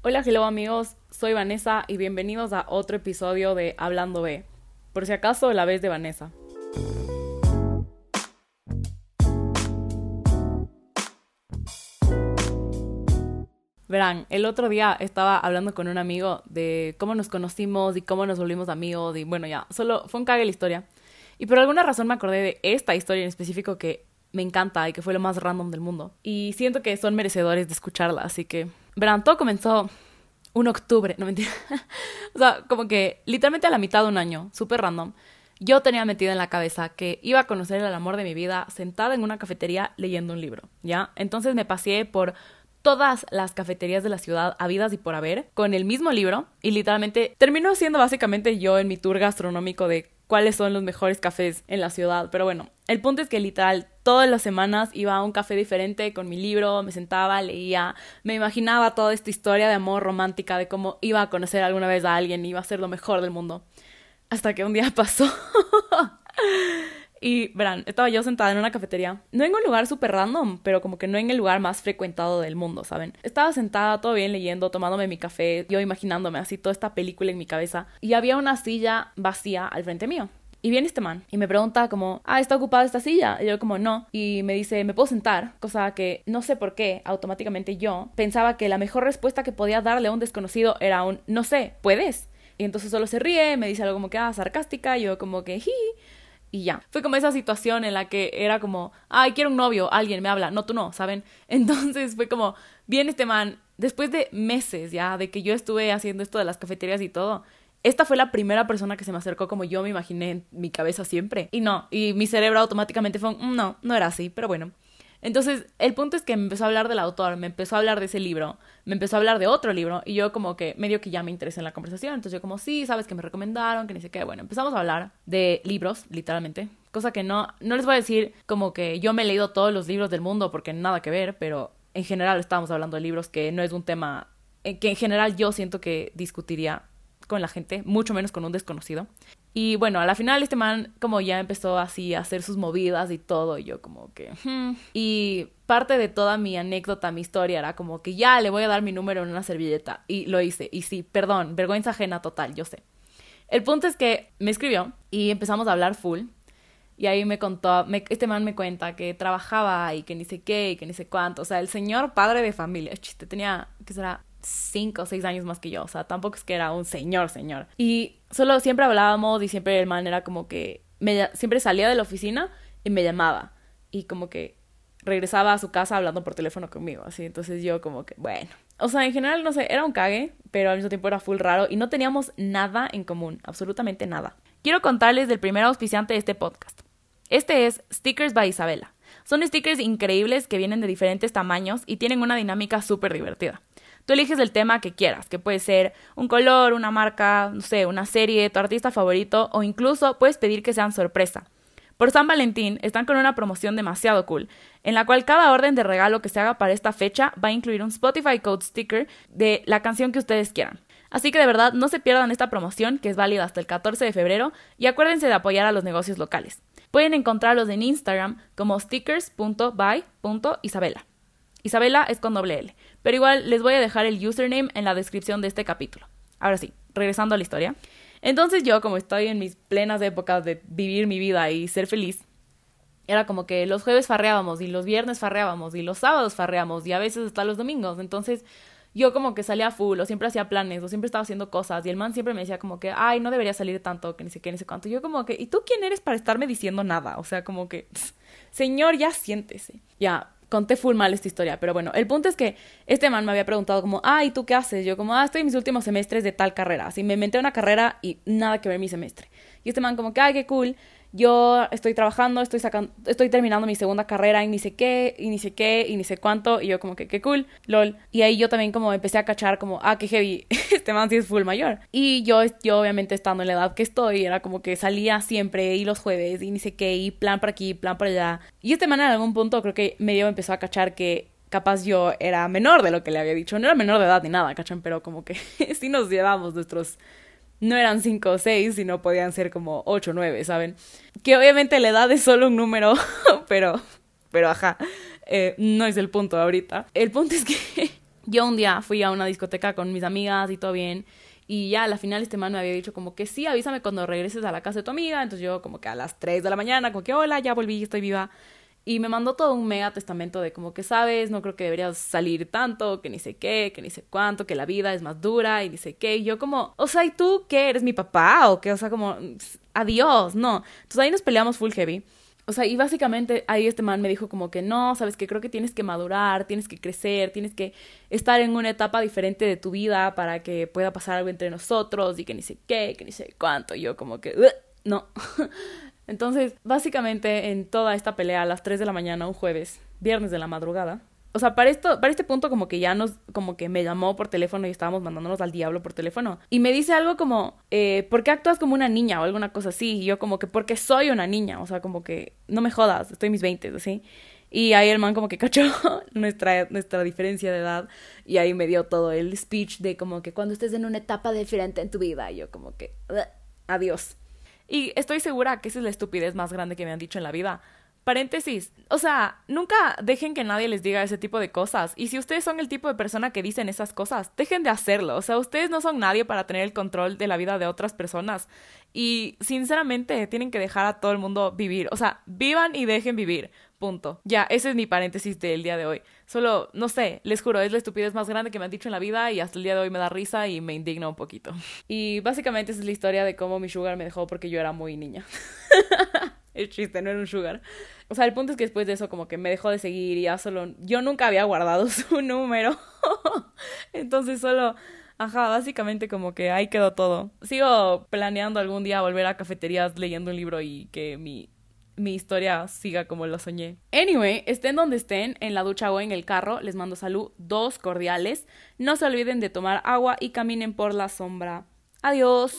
Hola, hello amigos, soy Vanessa y bienvenidos a otro episodio de Hablando B. Por si acaso, la vez de Vanessa. Verán, el otro día estaba hablando con un amigo de cómo nos conocimos y cómo nos volvimos amigos y bueno, ya, solo fue un cague la historia. Y por alguna razón me acordé de esta historia en específico que me encanta y que fue lo más random del mundo. Y siento que son merecedores de escucharla, así que... Todo comenzó un octubre, no mentira. o sea, como que literalmente a la mitad de un año, súper random. Yo tenía metido en la cabeza que iba a conocer el amor de mi vida sentada en una cafetería leyendo un libro, ¿ya? Entonces me pasé por todas las cafeterías de la ciudad habidas y por haber con el mismo libro y literalmente terminó siendo básicamente yo en mi tour gastronómico de cuáles son los mejores cafés en la ciudad. Pero bueno, el punto es que literal todas las semanas iba a un café diferente con mi libro, me sentaba, leía, me imaginaba toda esta historia de amor romántica de cómo iba a conocer alguna vez a alguien iba a ser lo mejor del mundo. Hasta que un día pasó. Y verán, estaba yo sentada en una cafetería, no en un lugar súper random, pero como que no en el lugar más frecuentado del mundo, ¿saben? Estaba sentada todo bien leyendo, tomándome mi café, yo imaginándome así toda esta película en mi cabeza, y había una silla vacía al frente mío. Y viene este man y me pregunta como, ah, ¿está ocupada esta silla? Y yo como, no. Y me dice, ¿me puedo sentar? Cosa que no sé por qué, automáticamente yo pensaba que la mejor respuesta que podía darle a un desconocido era un, no sé, ¿puedes? Y entonces solo se ríe, me dice algo como que, ah, sarcástica, y yo como que, ji y ya. Fue como esa situación en la que era como, ay, quiero un novio, alguien me habla, no, tú no, ¿saben? Entonces fue como, viene este man, después de meses ya, de que yo estuve haciendo esto de las cafeterías y todo, esta fue la primera persona que se me acercó como yo me imaginé en mi cabeza siempre. Y no, y mi cerebro automáticamente fue, mm, no, no era así, pero bueno. Entonces, el punto es que me empezó a hablar del autor, me empezó a hablar de ese libro, me empezó a hablar de otro libro y yo como que medio que ya me interesé en la conversación, entonces yo como, sí, sabes que me recomendaron, que ni sé qué, bueno, empezamos a hablar de libros, literalmente, cosa que no, no les voy a decir como que yo me he leído todos los libros del mundo porque nada que ver, pero en general estábamos hablando de libros que no es un tema eh, que en general yo siento que discutiría con la gente, mucho menos con un desconocido. Y bueno, a la final este man como ya empezó así a hacer sus movidas y todo, y yo como que... Hmm". Y parte de toda mi anécdota, mi historia era como que ya le voy a dar mi número en una servilleta. Y lo hice. Y sí, perdón, vergüenza ajena total, yo sé. El punto es que me escribió y empezamos a hablar full. Y ahí me contó, este man me cuenta que trabajaba y que ni sé qué y que ni sé cuánto. O sea, el señor padre de familia, chiste, tenía, ¿qué será? Cinco o seis años más que yo, o sea, tampoco es que era un señor, señor. Y solo siempre hablábamos y siempre el man era como que, siempre salía de la oficina y me llamaba y como que regresaba a su casa hablando por teléfono conmigo, así, entonces yo como que, bueno, o sea, en general, no sé, era un cague, pero al mismo tiempo era full raro y no teníamos nada en común, absolutamente nada. Quiero contarles del primer auspiciante de este podcast. Este es Stickers by Isabela. Son stickers increíbles que vienen de diferentes tamaños y tienen una dinámica súper divertida. Tú eliges el tema que quieras, que puede ser un color, una marca, no sé, una serie, tu artista favorito o incluso puedes pedir que sean sorpresa. Por San Valentín están con una promoción demasiado cool, en la cual cada orden de regalo que se haga para esta fecha va a incluir un Spotify Code Sticker de la canción que ustedes quieran. Así que de verdad no se pierdan esta promoción que es válida hasta el 14 de febrero y acuérdense de apoyar a los negocios locales. Pueden encontrarlos en Instagram como stickers.by.isabela. Isabela es con doble L. Pero igual les voy a dejar el username en la descripción de este capítulo. Ahora sí, regresando a la historia. Entonces yo, como estoy en mis plenas épocas de vivir mi vida y ser feliz, era como que los jueves farreábamos y los viernes farreábamos y los sábados farreamos y a veces hasta los domingos. Entonces yo como que salía full o siempre hacía planes o siempre estaba haciendo cosas y el man siempre me decía como que, ay, no debería salir tanto, que ni sé qué, ni sé cuánto. yo como que, ¿y tú quién eres para estarme diciendo nada? O sea, como que, señor, ya siéntese. Ya, conté full mal esta historia, pero bueno, el punto es que este man me había preguntado como, ah, ¿y tú qué haces? Yo como, ah, estoy en mis últimos semestres de tal carrera. Así me inventé una carrera y nada que ver mi semestre. Y este man como que, ay, qué cool yo estoy trabajando, estoy sacando, estoy terminando mi segunda carrera y ni sé qué, y ni sé qué, y ni sé cuánto, y yo como que qué cool, lol. Y ahí yo también como empecé a cachar como, ah, qué heavy, este man sí es full mayor. Y yo, yo obviamente estando en la edad que estoy, era como que salía siempre, y los jueves, y ni sé qué, y plan por aquí, plan por allá. Y este man en algún punto creo que medio empezó a cachar que capaz yo era menor de lo que le había dicho. No era menor de edad ni nada, ¿cachan? Pero como que sí nos llevamos nuestros no eran cinco o seis, sino podían ser como ocho o nueve, ¿saben? Que obviamente la edad es solo un número, pero, pero ajá, eh, no es el punto ahorita. El punto es que Yo un día fui a una discoteca con mis amigas y todo bien. Y ya a la final este man me había dicho como que sí, avísame cuando regreses a la casa de tu amiga. Entonces yo como que a las 3 de la mañana, como que hola, ya volví, estoy viva. Y me mandó todo un mega testamento de como que sabes, no creo que deberías salir tanto, que ni sé qué, que ni sé cuánto, que la vida es más dura y ni sé qué. Y yo como, o sea, ¿y tú qué? ¿Eres mi papá? ¿O qué? O sea, como, adiós, no. Entonces ahí nos peleamos full heavy. O sea, y básicamente ahí este man me dijo como que no, sabes que creo que tienes que madurar, tienes que crecer, tienes que estar en una etapa diferente de tu vida para que pueda pasar algo entre nosotros y que ni sé qué, que ni sé cuánto. Y yo como que, no. Entonces, básicamente en toda esta pelea a las 3 de la mañana, un jueves, viernes de la madrugada, o sea, para esto, para este punto como que ya nos, como que me llamó por teléfono y estábamos mandándonos al diablo por teléfono. Y me dice algo como, eh, ¿por qué actúas como una niña o alguna cosa así? Y yo como que, porque soy una niña, o sea, como que, no me jodas, estoy en mis 20, así. Y ahí el man como que cachó nuestra, nuestra diferencia de edad y ahí me dio todo el speech de como que cuando estés en una etapa diferente en tu vida, yo como que, adiós. Y estoy segura que esa es la estupidez más grande que me han dicho en la vida Paréntesis, o sea, nunca dejen que nadie les diga ese tipo de cosas. Y si ustedes son el tipo de persona que dicen esas cosas, dejen de hacerlo. O sea, ustedes no son nadie para tener el control de la vida de otras personas. Y sinceramente, tienen que dejar a todo el mundo vivir. O sea, vivan y dejen vivir. Punto. Ya, ese es mi paréntesis del día de hoy. Solo, no sé, les juro, es la estupidez más grande que me han dicho en la vida y hasta el día de hoy me da risa y me indigna un poquito. Y básicamente esa es la historia de cómo mi sugar me dejó porque yo era muy niña. es chiste, no era un sugar. O sea, el punto es que después de eso como que me dejó de seguir y ya solo... Yo nunca había guardado su número. Entonces solo... Ajá, básicamente como que ahí quedó todo. Sigo planeando algún día volver a cafeterías leyendo un libro y que mi, mi historia siga como lo soñé. Anyway, estén donde estén, en la ducha o en el carro, les mando salud, dos cordiales. No se olviden de tomar agua y caminen por la sombra. Adiós.